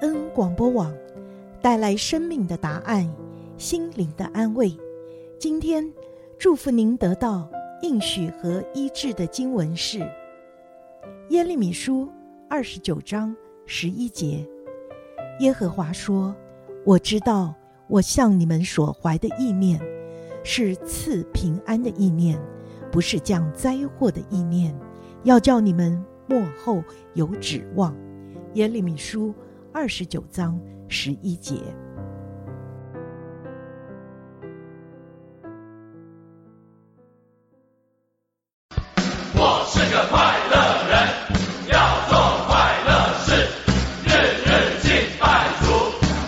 恩广播网，带来生命的答案，心灵的安慰。今天祝福您得到应许和医治的经文是《耶利米书》二十九章十一节。耶和华说：“我知道，我向你们所怀的意念，是赐平安的意念，不是降灾祸的意念，要叫你们末后有指望。”耶利米书二十九章十一节。我是个快乐人，要做快乐事，日日敬拜主，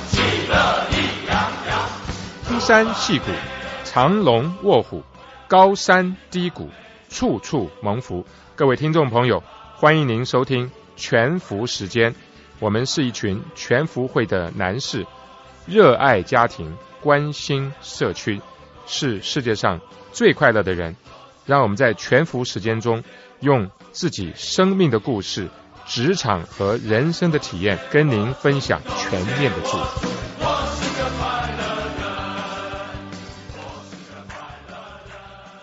喜乐意洋洋。登山细谷，藏龙卧虎，高山低谷，处处蒙福。各位听众朋友，欢迎您收听。全福时间，我们是一群全福会的男士，热爱家庭，关心社区，是世界上最快乐的人。让我们在全福时间中，用自己生命的故事、职场和人生的体验，跟您分享全面的祝福。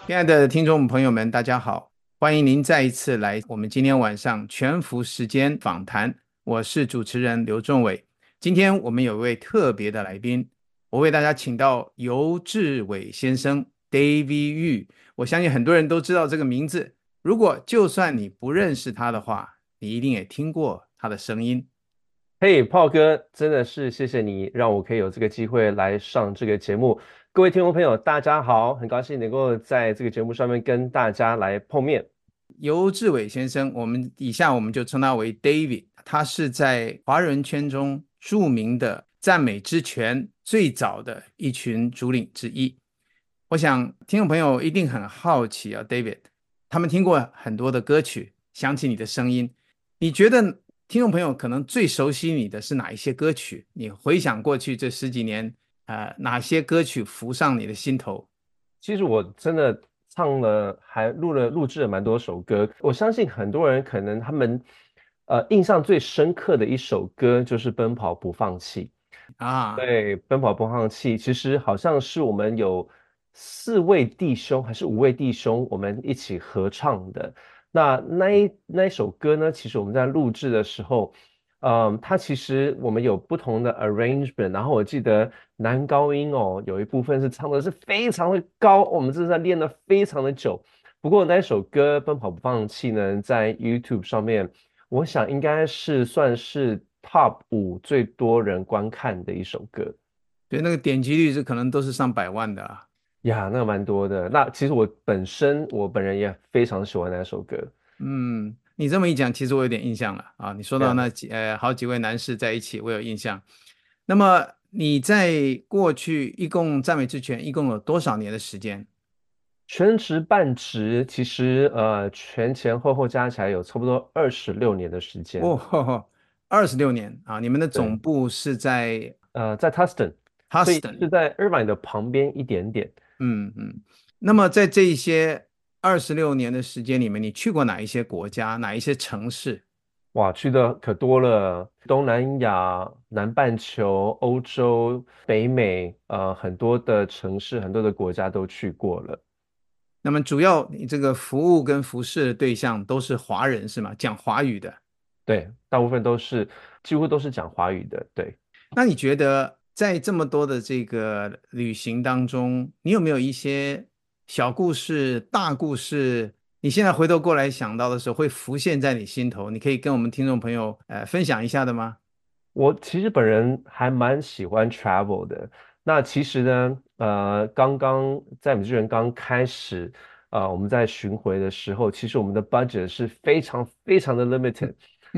亲爱的听众朋友们，大家好。欢迎您再一次来我们今天晚上全福时间访谈，我是主持人刘仲伟。今天我们有一位特别的来宾，我为大家请到尤志伟先生 David Yu。我相信很多人都知道这个名字，如果就算你不认识他的话，你一定也听过他的声音。嘿，Paul 哥，真的是谢谢你让我可以有这个机会来上这个节目。各位听众朋友，大家好，很高兴能够在这个节目上面跟大家来碰面。尤志伟先生，我们以下我们就称他为 David，他是在华人圈中著名的赞美之泉最早的一群主领之一。我想听众朋友一定很好奇啊，David，他们听过很多的歌曲，想起你的声音，你觉得听众朋友可能最熟悉你的是哪一些歌曲？你回想过去这十几年，呃，哪些歌曲浮上你的心头？其实我真的。唱了，还录了，录制了蛮多首歌。我相信很多人可能他们，呃，印象最深刻的一首歌就是《奔跑不放弃》啊。对，《奔跑不放弃》其实好像是我们有四位弟兄还是五位弟兄，我们一起合唱的。那那一那一首歌呢，其实我们在录制的时候。嗯，它其实我们有不同的 arrangement，然后我记得男高音哦，有一部分是唱的是非常的高，我们这是在练了非常的久。不过那首歌《奔跑不放弃》呢，在 YouTube 上面，我想应该是算是 Top 五最多人观看的一首歌，对，那个点击率是可能都是上百万的啊。呀，那个蛮多的。那其实我本身我本人也非常喜欢那首歌，嗯。你这么一讲，其实我有点印象了啊！你说到那几呃好几位男士在一起，我有印象。那么你在过去一共赞美之泉一共有多少年的时间？全职半职，其实呃前前后后加起来有差不多二十六年的时间。哦，二十六年啊！你们的总部是在呃在 Tustin，Tustin 是在 Irvine 的旁边一点点。嗯嗯。那么在这一些。二十六年的时间里面，你去过哪一些国家，哪一些城市？哇，去的可多了，东南亚、南半球、欧洲、北美，呃，很多的城市，很多的国家都去过了。那么，主要你这个服务跟服侍的对象都是华人是吗？讲华语的？对，大部分都是，几乎都是讲华语的。对。那你觉得在这么多的这个旅行当中，你有没有一些？小故事、大故事，你现在回头过来想到的时候，会浮现在你心头。你可以跟我们听众朋友呃分享一下的吗？我其实本人还蛮喜欢 travel 的。那其实呢，呃，刚刚在我们这边刚开始，呃，我们在巡回的时候，其实我们的 budget 是非常非常的 limited。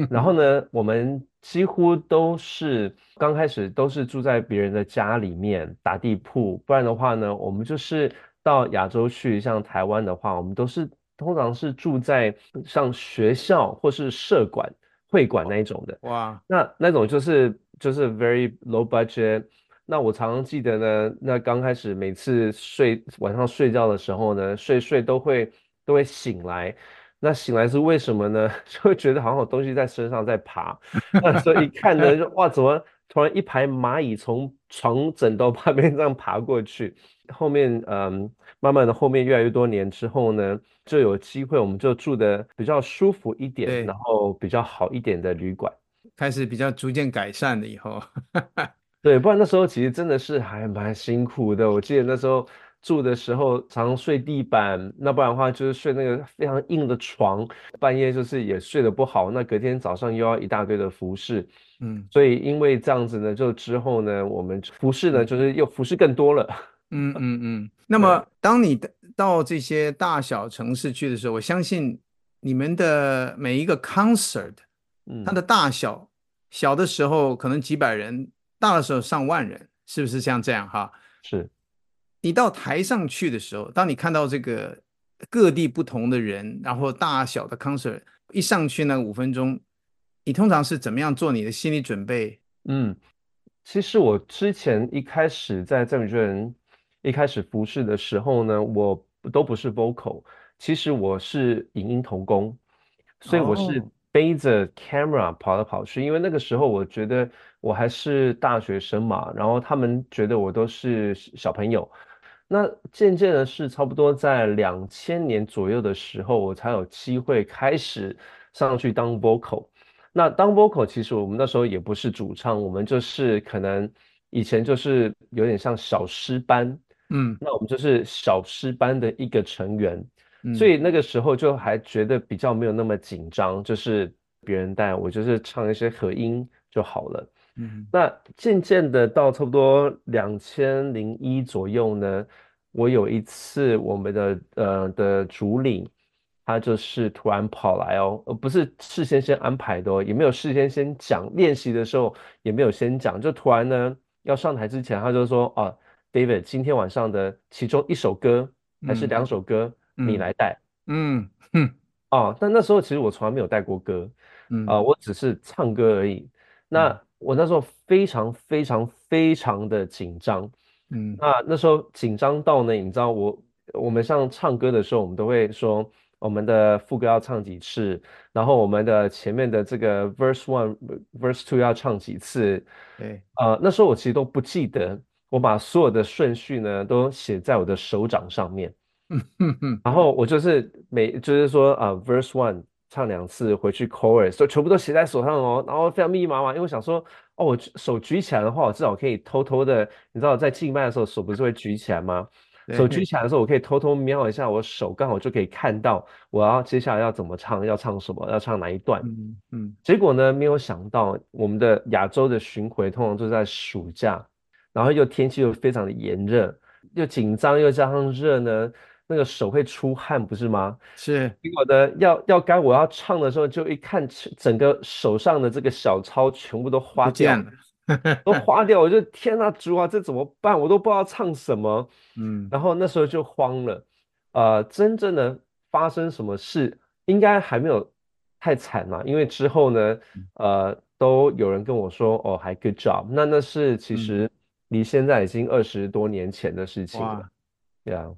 然后呢，我们几乎都是刚开始都是住在别人的家里面打地铺，不然的话呢，我们就是。到亚洲去，像台湾的话，我们都是通常是住在像学校或是社馆、会馆那一种的。哇，那那种就是就是 very low budget。那我常常记得呢，那刚开始每次睡晚上睡觉的时候呢，睡睡都会都会醒来，那醒来是为什么呢？就会觉得好像有东西在身上在爬，那所以一看呢，就哇，怎么突然一排蚂蚁从床枕头旁边这样爬过去？后面嗯，慢慢的后面越来越多年之后呢，就有机会我们就住的比较舒服一点，然后比较好一点的旅馆，开始比较逐渐改善了以后，对，不然那时候其实真的是还蛮辛苦的。我记得那时候。住的时候常睡地板，那不然的话就是睡那个非常硬的床，半夜就是也睡得不好，那隔天早上又要一大堆的服饰，嗯，所以因为这样子呢，就之后呢，我们服饰呢就是又服饰更多了，嗯嗯嗯。那么当你到这些大小城市去的时候，我相信你们的每一个 concert，嗯，它的大小，小的时候可能几百人，大的时候上万人，是不是像这样哈？是。你到台上去的时候，当你看到这个各地不同的人，然后大小的 concert 一上去那五分钟，你通常是怎么样做你的心理准备？嗯，其实我之前一开始在赞美之人一开始服侍的时候呢，我都不是 vocal，其实我是影音童工，所以我是背着 camera 跑来跑去，哦，因为那个时候我觉得我还是大学生嘛，然后他们觉得我都是小朋友。那渐渐的是差不多在两千年左右的时候，我才有机会开始上去当 vocal。那当 vocal 其实我们那时候也不是主唱，我们就是可能以前就是有点像小诗班，嗯，那我们就是小诗班的一个成员，嗯，所以那个时候就还觉得比较没有那么紧张，就是别人带我，就是唱一些和音就好了。嗯，那渐渐的到差不多两千零一左右呢，我有一次我们的呃的主领，他就是突然跑来哦，而不是事先先安排的哦，也没有事先先讲，练习的时候也没有先讲，就突然呢要上台之前，他就说啊，David，今天晚上的其中一首歌还是两首歌，嗯、你来带，嗯嗯，哦，但那时候其实我从来没有带过歌，嗯。啊、呃，我只是唱歌而已，那。嗯。我那时候非常非常非常的紧张，嗯，那那时候紧张到呢，你知道我我们像唱歌的时候，我们都会说我们的副歌要唱几次，然后我们的前面的这个 verse one verse two 要唱几次，对，呃，那时候我其实都不记得，我把所有的顺序呢都写在我的手掌上面，然后我就是每就是说啊、呃、verse one。唱两次回去 chorus，所全部都写在手上哦，然后非常密密麻麻。因为我想说，哦，我手举起来的话，我至少可以偷偷的，你知道，在静脉的时候手不是会举起来吗？手举起来的时候，我可以偷偷瞄一下我手，刚好就可以看到我要接下来要怎么唱，要唱什么，要唱哪一段。嗯嗯。结果呢，没有想到我们的亚洲的巡回通常都在暑假，然后又天气又非常的炎热，又紧张又加上热呢。那个手会出汗，不是吗？是。结果呢，要要该我要唱的时候，就一看，整个手上的这个小抄全部都花掉了，都花掉。我就天哪，主啊，这怎么办？我都不知道唱什么。嗯。然后那时候就慌了。呃，真正的发生什么事，应该还没有太惨嘛，因为之后呢，呃，都有人跟我说，哦，还 good job。那那是其实离现在已经二十多年前的事情了。对啊。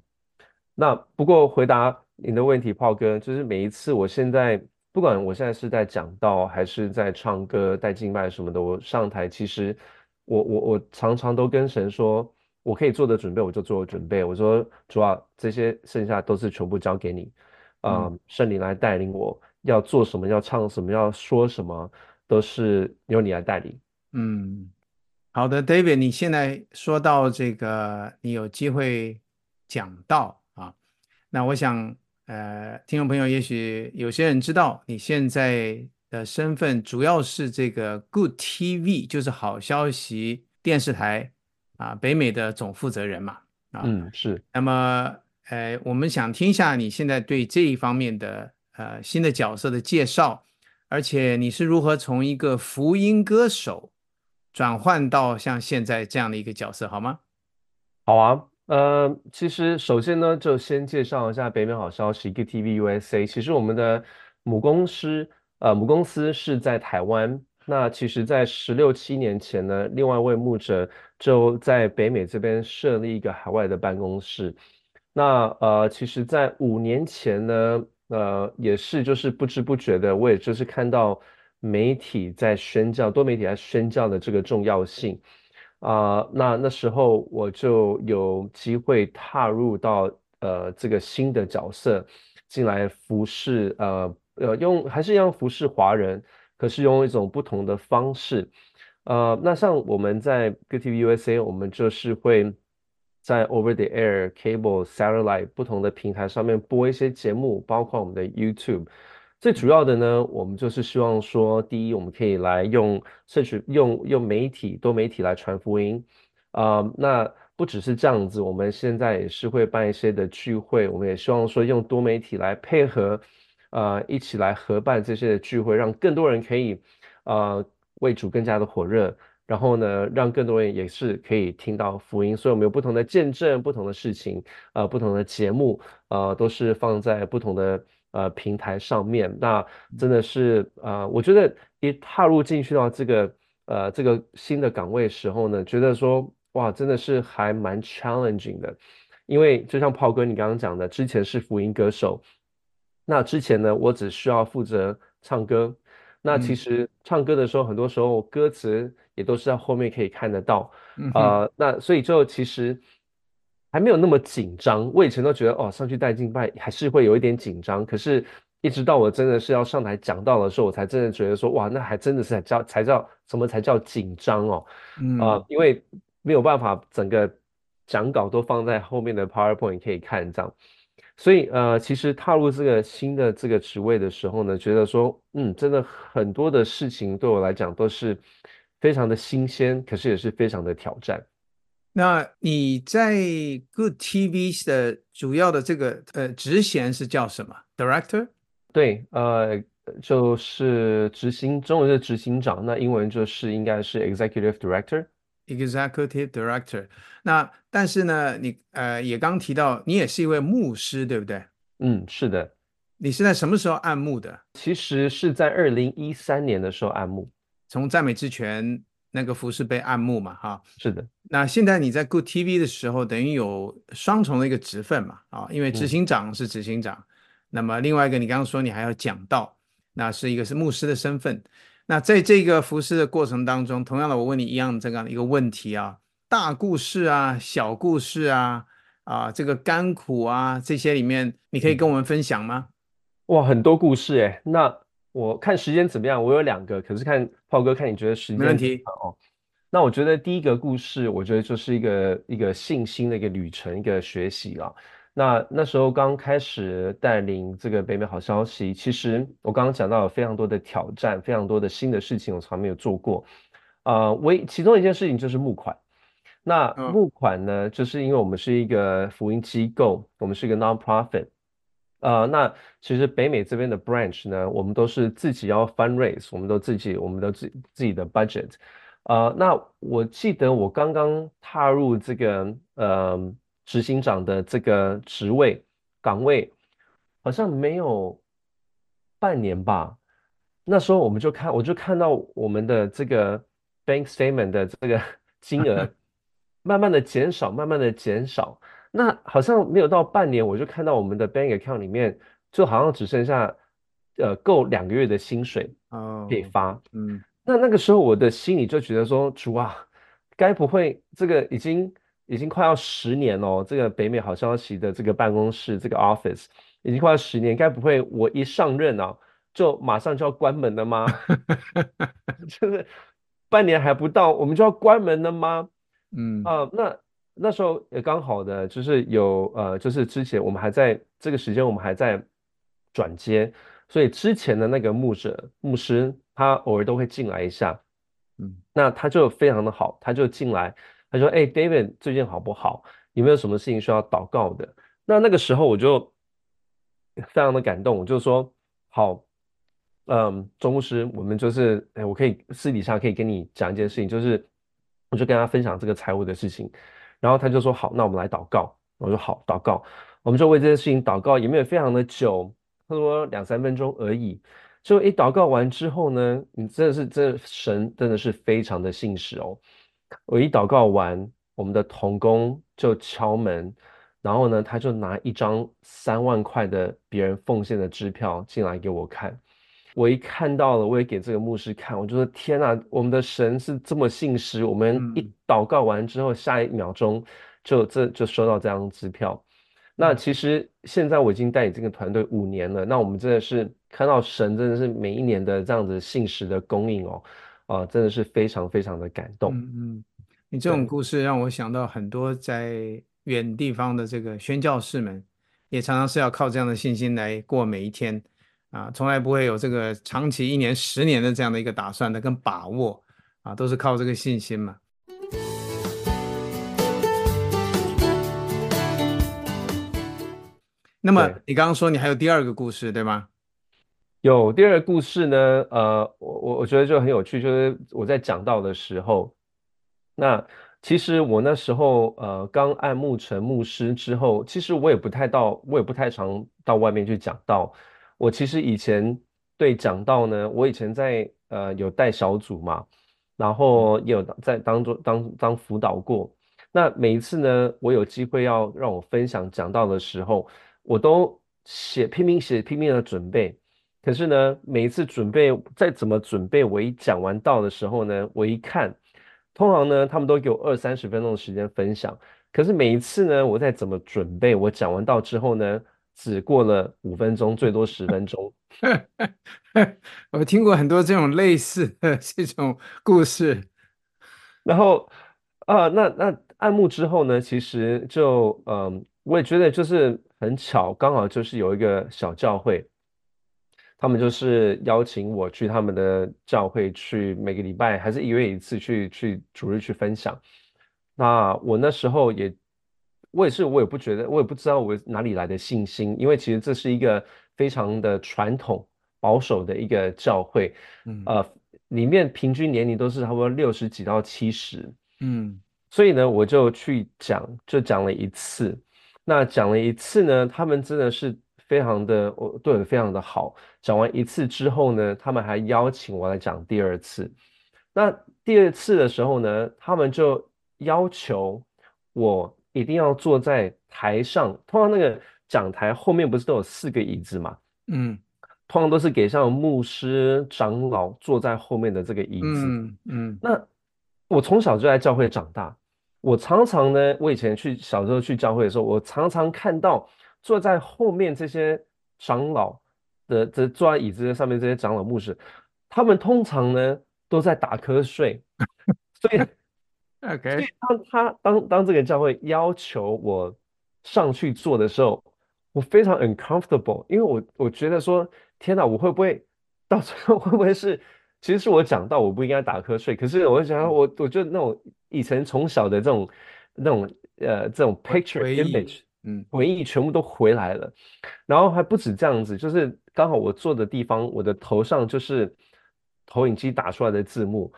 那不过回答你的问题，炮哥，就是每一次我现在不管我现在是在讲道还是在唱歌带敬拜什么的，我上台其实我我我常常都跟神说，我可以做的准备我就做准备。我说主要这些剩下都是全部交给你，啊、嗯，圣灵来带领我要做什么，要唱什么，要说什么，都是由你来带领。嗯，好的，David，你现在说到这个，你有机会讲道。那我想，呃，听众朋友，也许有些人知道你现在的身份主要是这个 Good TV，就是好消息电视台啊，北美的总负责人嘛，啊，嗯，是。那么，呃，我们想听一下你现在对这一方面的呃新的角色的介绍，而且你是如何从一个福音歌手转换到像现在这样的一个角色，好吗？好啊。呃，其实首先呢，就先介绍一下北美好消息 Good TV USA。其实我们的母公司，呃，母公司是在台湾。那其实，在十六七年前呢，另外一位牧者就在北美这边设立一个海外的办公室。那呃，其实，在五年前呢，呃，也是就是不知不觉的，我也就是看到媒体在宣教，多媒体在宣教的这个重要性啊、那那时候我就有机会踏入到呃这个新的角色进来服侍，呃呃，用还是一样服侍华人，可是用一种不同的方式。呃，那像我们在 Good TV USA，我们就是会在 Over the Air、Cable、Satellite 不同的平台上面播一些节目，包括我们的 YouTube。最主要的呢，我们就是希望说，第一，我们可以来用社群、用用媒体、多媒体来传福音。啊、那不只是这样子，我们现在也是会办一些的聚会，我们也希望说用多媒体来配合，呃，一起来合办这些的聚会，让更多人可以，呃。为主更加的火热，然后呢，让更多人也是可以听到福音。所以我们有不同的见证，不同的事情，呃，不同的节目，呃，都是放在不同的呃平台上面。那真的是呃，我觉得一踏入进去到这个呃这个新的岗位的时候呢，觉得说哇，真的是还蛮 challenging 的。因为就像炮哥你刚刚讲的，之前是福音歌手，那之前呢，我只需要负责唱歌。那其实唱歌的时候，很多时候歌词也都是在后面可以看得到，嗯、呃，那所以就其实还没有那么紧张。我以前都觉得哦，上去带敬拜还是会有一点紧张，可是一直到我真的是要上台讲到的时候，我才真的觉得说哇，那还真的是才叫才叫什么才叫紧张哦，嗯、呃，因为没有办法整个讲稿都放在后面的 PowerPoint 可以看这样。所以，呃，其实踏入这个新的这个职位的时候呢，觉得说，嗯，真的很多的事情对我来讲都是非常的新鲜，可是也是非常的挑战。那你在 Good TV 的主要的这个呃职衔是叫什么？Director？对，呃，就是执行，中文是执行长，那英文就是应该是 Executive Director。Executive Director，那但是呢，你呃也刚提到你也是一位牧师，对不对？嗯，是的。你是在什么时候按牧的？其实是在二零一三年的时候按牧，从赞美之泉那个服饰被按牧嘛，哈。是的。那现在你在 Good TV 的时候，等于有双重的一个职分嘛，啊，因为执行长是执行长，嗯、那么另外一个你刚刚说你还要讲道，那是一个是牧师的身份。那在这个服饰的过程当中，同样的，我问你一样这样的一个问题啊，大故事啊，小故事啊，啊，这个甘苦啊，这些里面，你可以跟我们分享吗？哇，很多故事诶。那我看时间怎么样？我有两个，可是看炮哥看你觉得时间没问题哦。那我觉得第一个故事，我觉得就是一个一个信心的一个旅程，一个学习啊。那那时候刚开始带领这个北美好消息，其实我刚刚讲到有非常多的挑战，非常多的新的事情我从来没有做过。呃，唯其中一件事情就是募款。那募款呢，就是因为我们是一个福音机构，我们是一个 non-profit。呃，那其实北美这边的 branch 呢，我们都是自己要 fundraise，我们都自己，我们都自自己的 budget。呃，那我记得我刚刚踏入这个呃。执行长的这个职位岗位好像没有半年吧，那时候我们就看，我就看到我们的这个 bank statement 的这个 金额 慢慢的减少，慢慢的减少。那好像没有到半年，我就看到我们的 bank account 里面就好像只剩下呃够两个月的薪水可以发。Oh, 嗯，那那个时候我的心里就觉得说，主啊，该不会这个已经。已经快要十年了，这个北美好消息的这个办公室，这个 office 已经快要十年，该不会我一上任啊，就马上就要关门了吗？就是半年还不到，我们就要关门了吗？嗯啊、呃，那那时候也刚好的，就是有呃，就是之前我们还在这个时间，我们还在转接，所以之前的那个牧者牧师，他偶尔都会进来一下，嗯，那他就非常的好，他就进来。他说：“哎，David，最近好不好？有没有什么事情需要祷告的？”那那个时候我就非常的感动，我就说：“好，嗯，周牧师，我们就是，哎，我可以私底下可以跟你讲一件事情，就是我就跟他分享这个财务的事情。然后他就说：好，那我们来祷告。我说：好，祷告。我们就为这件事情祷告，也没有非常的久，他说两三分钟而已。就一祷告完之后呢，你真的是，这神真的是非常的信实哦。”我一祷告完，我们的童工就敲门，然后呢，他就拿一张三万块的别人奉献的支票进来给我看。我一看到了，我也给这个牧师看，我就说：天哪，我们的神是这么信实。我们一祷告完之后，下一秒钟就这就收到这张支票。那其实现在我已经带领这个团队五年了，那我们真的是看到神真的是每一年的这样子信实的供应哦，啊，真的是非常非常的感动。嗯嗯，你这种故事让我想到很多在。远地方的这个宣教士们，也常常是要靠这样的信心来过每一天啊，从来不会有这个长期一年、十年的这样的一个打算的跟把握啊，都是靠这个信心嘛。那么你刚刚说你还有第二个故事，对吗？有第二个故事呢，呃，我我我觉得就很有趣，就是我在讲到的时候，那。其实我那时候呃刚按牧成牧师之后，其实我也不太到，我也不太常到外面去讲道。我其实以前对讲道呢，我以前在呃有带小组嘛，然后也有在当做当当辅导过。那每一次呢，我有机会要让我分享讲道的时候，我都写拼命写拼命的准备。可是呢，每一次准备再怎么准备，我一讲完道的时候呢，我一看。通常呢，他们都给我二三十分钟的时间分享，可是每一次呢，我再怎么准备，我讲完道之后呢，只过了五分钟，最多十分钟。我听过很多这种类似的 这种故事。然后啊，那那暗幕之后呢，其实就嗯，我也觉得就是很巧，刚好就是有一个小教会。他们就是邀请我去他们的教会去，每个礼拜还是一月一次去去主日去分享。那我那时候也，我也是，我也不觉得，我也不知道我哪里来的信心，因为其实这是一个非常的传统保守的一个教会，嗯，呃，里面平均年龄都是差不多六十几到七十，嗯，所以呢，我就去讲，就讲了一次。那讲了一次呢，他们真的是。非常的，我对我非常的好。讲完一次之后呢，他们还邀请我来讲第二次。那第二次的时候呢，他们就要求我一定要坐在台上。通常那个讲台后面不是都有四个椅子嘛？嗯，通常都是给像牧师、长老坐在后面的这个椅子。嗯嗯。那我从小就在教会长大，我常常呢，我以前去小时候去教会的时候，我常常看到。坐在后面这些长老的这坐在椅子上面这些长老牧师，他们通常呢都在打瞌睡，所以，OK，所以当他当当这个教会要求我上去做的时候，我非常 uncomfortable，因为我我觉得说天哪，我会不会到最后会不会是其实是我讲到我不应该打瞌睡，可是我想我我觉得那种以前从小的这种那种呃这种 picture image。嗯，回忆全部都回来了，然后还不止这样子，就是刚好我坐的地方，我的头上就是投影机打出来的字幕，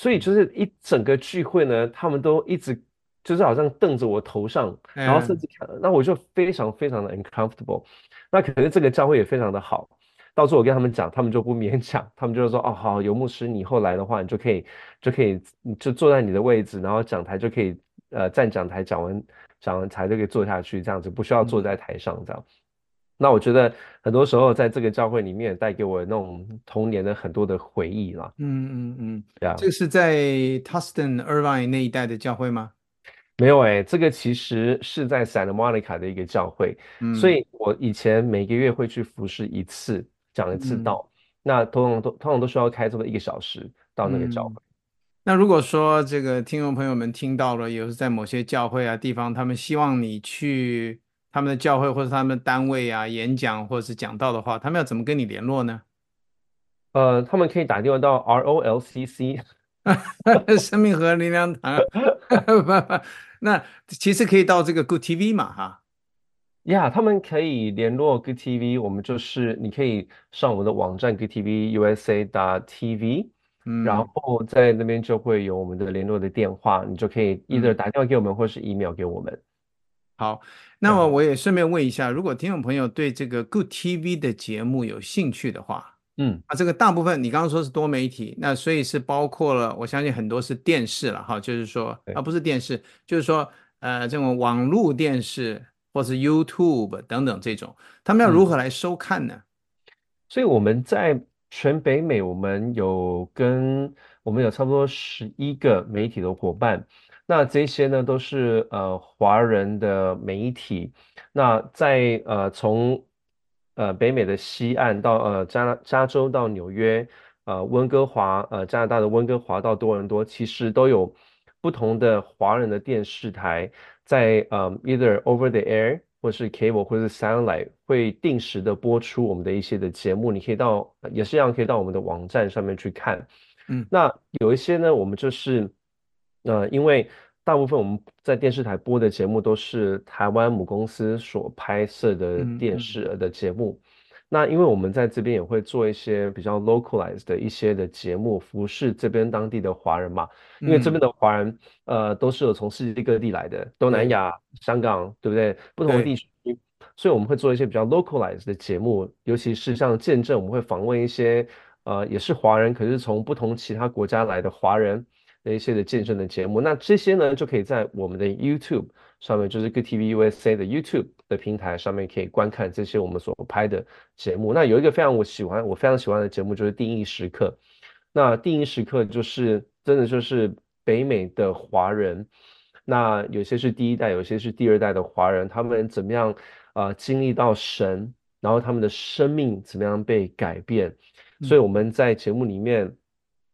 所以就是一整个聚会呢，他们都一直就是好像瞪着我头上，然后甚至看，那我就非常非常的 uncomfortable。那可能这个教会也非常的好，到时候我跟他们讲，他们就不勉强，他们就是说，哦，好，游牧师，你以后来的话，你就可以就可以你就坐在你的位置，然后讲台就可以呃站讲台讲完。讲完才就可以坐下去，这样子不需要坐在台上这样。嗯、那我觉得很多时候在这个教会里面带给我那种童年的很多的回忆啦。嗯嗯嗯，对啊。这个是在 Tustin Irvine 那一带的教会吗？没有哎、欸，这个其实是在 Santa Monica 的一个教会。嗯。所以我以前每个月会去服侍一次，讲一次道。嗯、那通常都通常都需要开这么一个小时到那个教会。嗯那如果说这个听众朋友们听到了，也是在某些教会啊地方，他们希望你去他们的教会或者他们的单位啊演讲或者是讲道的话，他们要怎么跟你联络呢？呃，他们可以打电话到 ROLCC，生命和灵粮堂。那其实可以到这个 Good TV 嘛，哈。呀，yeah, 他们可以联络 Good TV，我们就是你可以上我们的网站 Good TV USA 打 TV。嗯，然后在那边就会有我们的联络的电话，你就可以 either 打电话给我们，或是 email 给我们。嗯、好，那么我也顺便问一下，如果听众朋友对这个 Good TV 的节目有兴趣的话，嗯，啊，这个大部分你刚刚说是多媒体，那所以是包括了，我相信很多是电视了哈，就是说，啊，不是电视，就是说，呃，这种网络电视或是 YouTube 等等这种，他们要如何来收看呢？嗯、所以我们在全北美，我们有跟我们有差不多十一个媒体的伙伴，那这些呢都是呃华人的媒体。那在呃从呃北美的西岸到呃加加州到纽约，呃温哥华呃加拿大的温哥华到多伦多，其实都有不同的华人的电视台在呃 either over the air。或是 cable 或是 satellite 会定时的播出我们的一些的节目，你可以到也是一样可以到我们的网站上面去看。嗯，那有一些呢，我们就是呃，因为大部分我们在电视台播的节目都是台湾母公司所拍摄的电视的节目。那因为我们在这边也会做一些比较 localized 的一些的节目，服侍这边当地的华人嘛。因为这边的华人，呃，都是有从世界各地来的，东南亚、香港，对不对？不同的地区，所以我们会做一些比较 localized 的节目，尤其是像见证，我们会访问一些，呃，也是华人，可是从不同其他国家来的华人的一些的健身的节目。那这些呢，就可以在我们的 YouTube 上面，就是 Good TV USA 的 YouTube。的平台上面可以观看这些我们所拍的节目。那有一个非常我喜欢，我非常喜欢的节目就是《定义时刻》。那《定义时刻》就是真的就是北美的华人，那有些是第一代，有些是第二代的华人，他们怎么样啊、呃、经历到神，然后他们的生命怎么样被改变。所以我们在节目里面。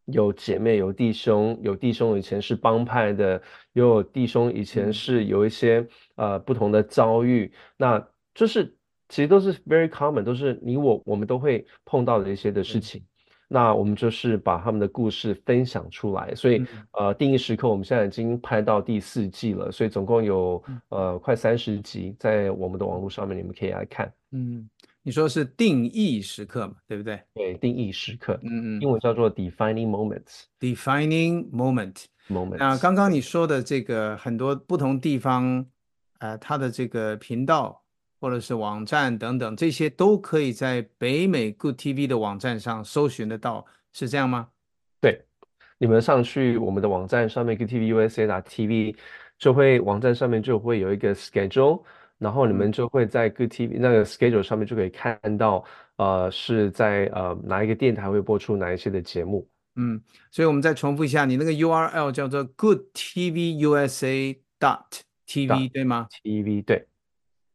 有姐妹，有弟兄，有弟兄以前是帮派的，也有弟兄以前是有一些、嗯、呃不同的遭遇，那就是其实都是 very common，都是你我我们都会碰到的一些的事情。嗯、那我们就是把他们的故事分享出来，所以、嗯、呃，定义时刻我们现在已经拍到第四季了，所以总共有呃快三十集在我们的网络上面，你们可以来看。嗯。你说是定义时刻嘛，对不对？对，定义时刻，嗯嗯，英文叫做 defining moments。defining moment moment。那刚刚你说的这个很多不同地方，呃，它的这个频道或者是网站等等，这些都可以在北美 Good TV 的网站上搜寻得到，是这样吗？对，你们上去我们的网站上面 Good TV USA 打 TV，就会网站上面就会有一个 schedule。然后你们就会在 Good TV 那个 schedule 上面就可以看到，呃，是在呃哪一个电台会播出哪一些的节目。嗯，所以我们再重复一下，你那个 URL 叫做 Good TV USA dot TV 对吗？TV 对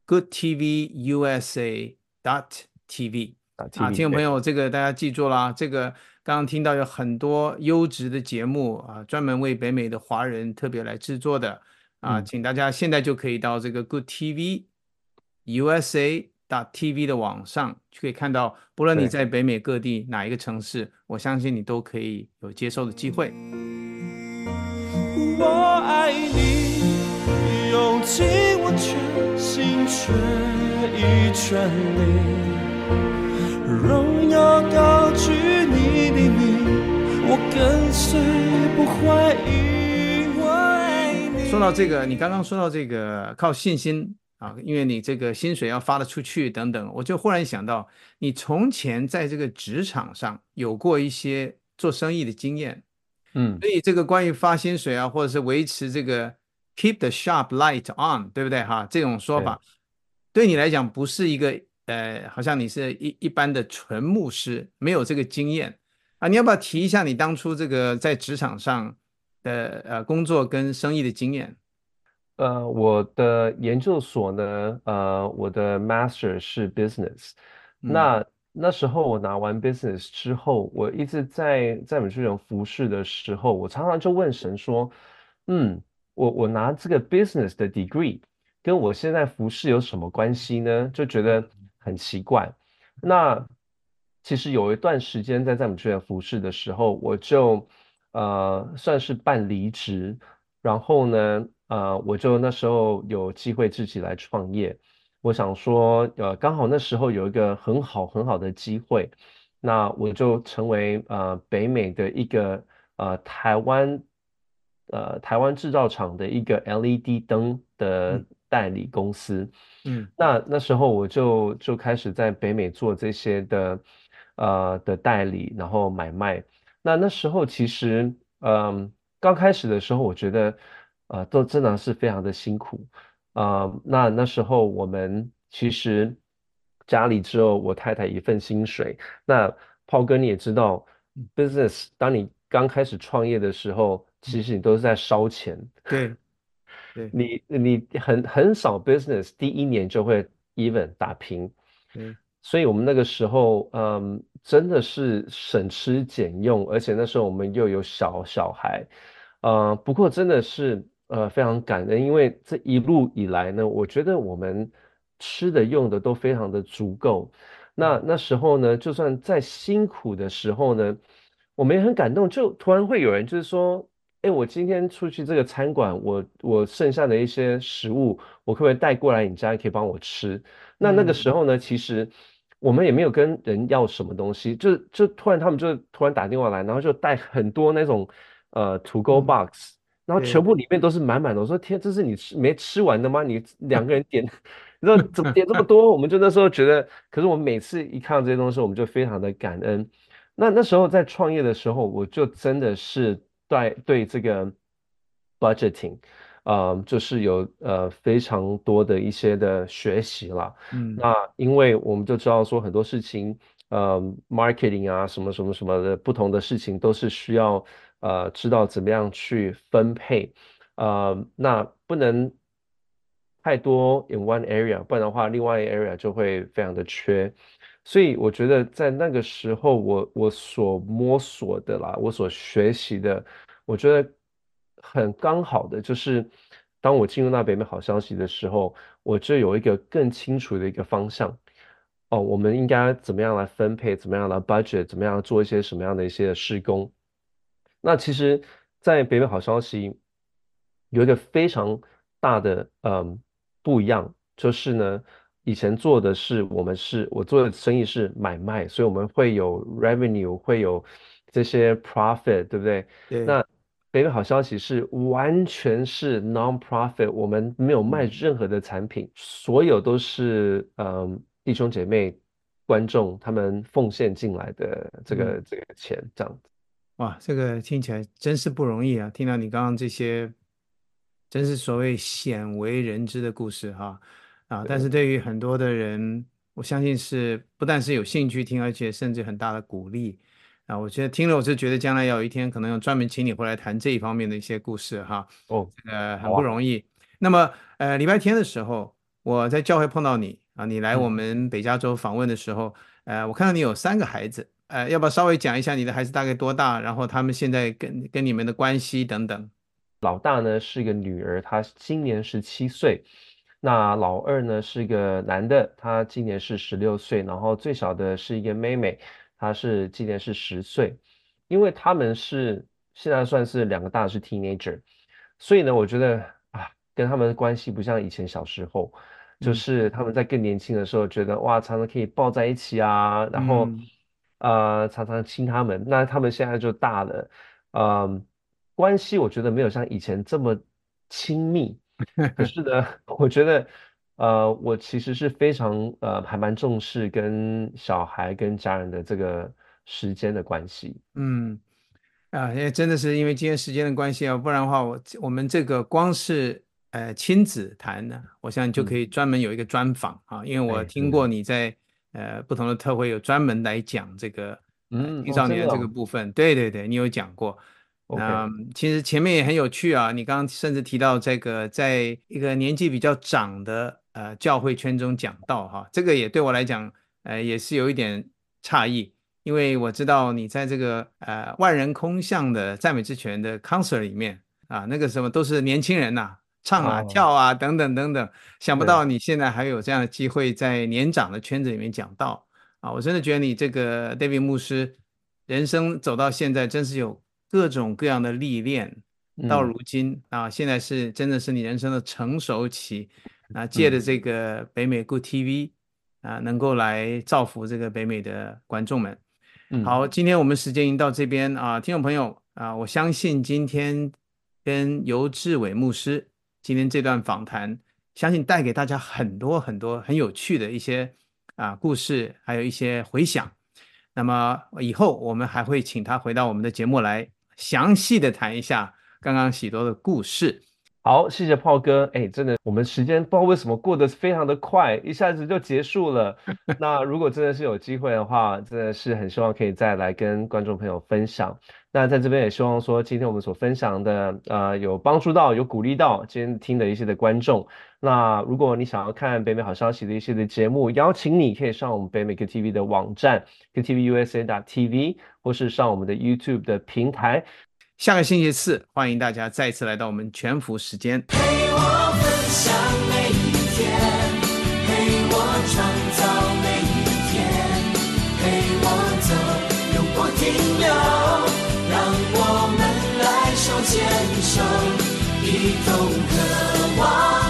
，Good TV USA dot TV 啊，听众朋友，这个大家记住啦，这个刚刚听到有很多优质的节目啊，专门为北美的华人特别来制作的。啊，请大家现在就可以到这个 Good TV USA TV 的网上，就可以看到，不论你在北美各地哪一个城市，我相信你都可以有接受的机会。我爱你，用尽我全心全意全力，荣耀高举你的名，我跟随不怀疑。说到这个，你刚刚说到这个靠信心啊，因为你这个薪水要发得出去等等，我就忽然想到，你从前在这个职场上有过一些做生意的经验，嗯，所以这个关于发薪水啊，或者是维持这个 keep the sharp light on，对不对哈？这种说法对，对你来讲不是一个呃，好像你是一一般的纯牧师，没有这个经验啊，你要不要提一下你当初这个在职场上？的呃工作跟生意的经验，呃，我的研究所呢，呃，我的 master 是 business，嗯。那那时候我拿完 business 之后，我一直在在我们这种服侍的时候，我常常就问神说，嗯，我我拿这个 business 的 degree 跟我现在服侍有什么关系呢？就觉得很奇怪。那其实有一段时间在在我们这边服侍的时候，我就。呃，算是半离职，然后呢，呃，我就那时候有机会自己来创业。我想说，呃，刚好那时候有一个很好很好的机会，那我就成为呃北美的一个呃台湾呃台湾制造厂的一个 LED 灯的代理公司。嗯，那那时候我就就开始在北美做这些的呃的代理，然后买卖。那那时候其实，嗯、呃，刚开始的时候，我觉得，呃，都真的是非常的辛苦。啊、呃，那那时候我们其实家里只有我太太一份薪水。那炮哥你也知道，business 当你刚开始创业的时候，其实你都是在烧钱。对，对，你你很很少 business 第一年就会 even 打平。对，所以我们那个时候，嗯，真的是省吃俭用，而且那时候我们又有小小孩，呃，不过真的是。呃，非常感恩，因为这一路以来呢，我觉得我们吃的用的都非常的足够。那那时候呢，就算再辛苦的时候呢，我们也很感动，就突然会有人就是说，哎，我今天出去这个餐馆，我我剩下的一些食物，我可不可以带过来你家，可以帮我吃？那那个时候呢，其实我们也没有跟人要什么东西，就就突然他们就突然打电话来，然后就带很多那种呃 to go box。然后全部里面都是满满的，我说天，这是你吃没吃完的吗？你两个人点，你知道 怎么点这么多？我们就那时候觉得，可是我们每次一看到这些东西，我们就非常的感恩。那那时候在创业的时候，我就真的是对对这个 budgeting，呃，就是有呃非常多的一些的学习啦。嗯，那因为我们就知道说很多事情，呃，marketing 啊，什么什么什么的不同的事情都是需要。呃，知道怎么样去分配，呃，那不能太多 in one area，不然的话，另外一个 area 就会非常的缺。所以我觉得在那个时候我，我我所摸索的啦，我所学习的，我觉得很刚好的，就是当我进入那北美好消息的时候，我就有一个更清楚的一个方向。哦，我们应该怎么样来分配，怎么样来 budget，怎么样做一些什么样的一些施工。那其实，在北美好消息有一个非常大的嗯不一样，就是呢，以前做的是我们是我做的生意是买卖，所以我们会有 revenue，会有这些 profit，对不对？对。那北美好消息是完全是 non-profit，我们没有卖任何的产品，所有都是嗯弟兄姐妹、观众他们奉献进来的这个、嗯、这个钱这样子。哇，这个听起来真是不容易啊！听到你刚刚这些，真是所谓鲜为人知的故事哈啊！但是对于很多的人，我相信是不但是有兴趣听，而且甚至很大的鼓励啊！我觉得听了，我就觉得将来要有一天可能要专门请你回来谈这一方面的一些故事哈。哦，这个很不容易。那么呃，礼拜天的时候，我在教会碰到你啊，你来我们北加州访问的时候，呃，我看到你有三个孩子。呃，要不要稍微讲一下你的孩子大概多大？然后他们现在跟跟你们的关系等等。老大呢是一个女儿，她今年十七岁。那老二呢是一个男的，他今年是十六岁。然后最小的是一个妹妹，她是今年是十岁。因为他们是现在算是两个大的是 teenager，所以呢，我觉得啊，跟他们的关系不像以前小时候，就是他们在更年轻的时候，觉得哇，常常可以抱在一起啊，然后。嗯呃，常常亲他们，那他们现在就大了，呃，关系我觉得没有像以前这么亲密。可是呢，我觉得，呃，我其实是非常呃，还蛮重视跟小孩跟家人的这个时间的关系。嗯，啊，因为真的是因为今天时间的关系啊，不然的话，我我们这个光是呃亲子谈呢，我想你就可以专门有一个专访啊，嗯，因为我听过你在。呃，不同的特会有专门来讲这个嗯青少年的这个部分，哦、对对对，你有讲过。那、okay. 其实前面也很有趣啊，你刚刚甚至提到这个，在一个年纪比较长的呃教会圈中讲道哈，这个也对我来讲呃也是有一点诧异，因为我知道你在这个呃万人空巷的赞美之泉的 concert 里面啊，那个什么都是年轻人呐、啊。唱啊跳啊等等等等，想不到你现在还有这样的机会在年长的圈子里面讲道。啊！我真的觉得你这个 David 牧师，人生走到现在真是有各种各样的历练，到如今啊，现在是真的是你人生的成熟期啊！借着这个北美 Good TV 啊，能够来造福这个北美的观众们。好，今天我们时间已经到这边啊，听众朋友啊，我相信今天跟尤志伟牧师。今天这段访谈，相信带给大家很多很多很有趣的一些啊故事，还有一些回想。那么以后我们还会请他回到我们的节目来详细的谈一下刚刚许多的故事。好，谢谢炮哥。哎，真的，我们时间不知道为什么过得非常的快，一下子就结束了。那如果真的是有机会的话，真的是很希望可以再来跟观众朋友分享。那在这边也希望说，今天我们所分享的，呃，有帮助到、有鼓励到今天听的一些的观众。那如果你想要看北美好消息的一些的节目，邀请你可以上我们北美 Good TV 的网站 goodtvusa.tv，或是上我们的 YouTube 的平台。下个星期四，欢迎大家再次来到我们全福时间。陪我分享每一天，陪我创造每一天，陪我走，永不停留，让我们来手牵手，一同渴望。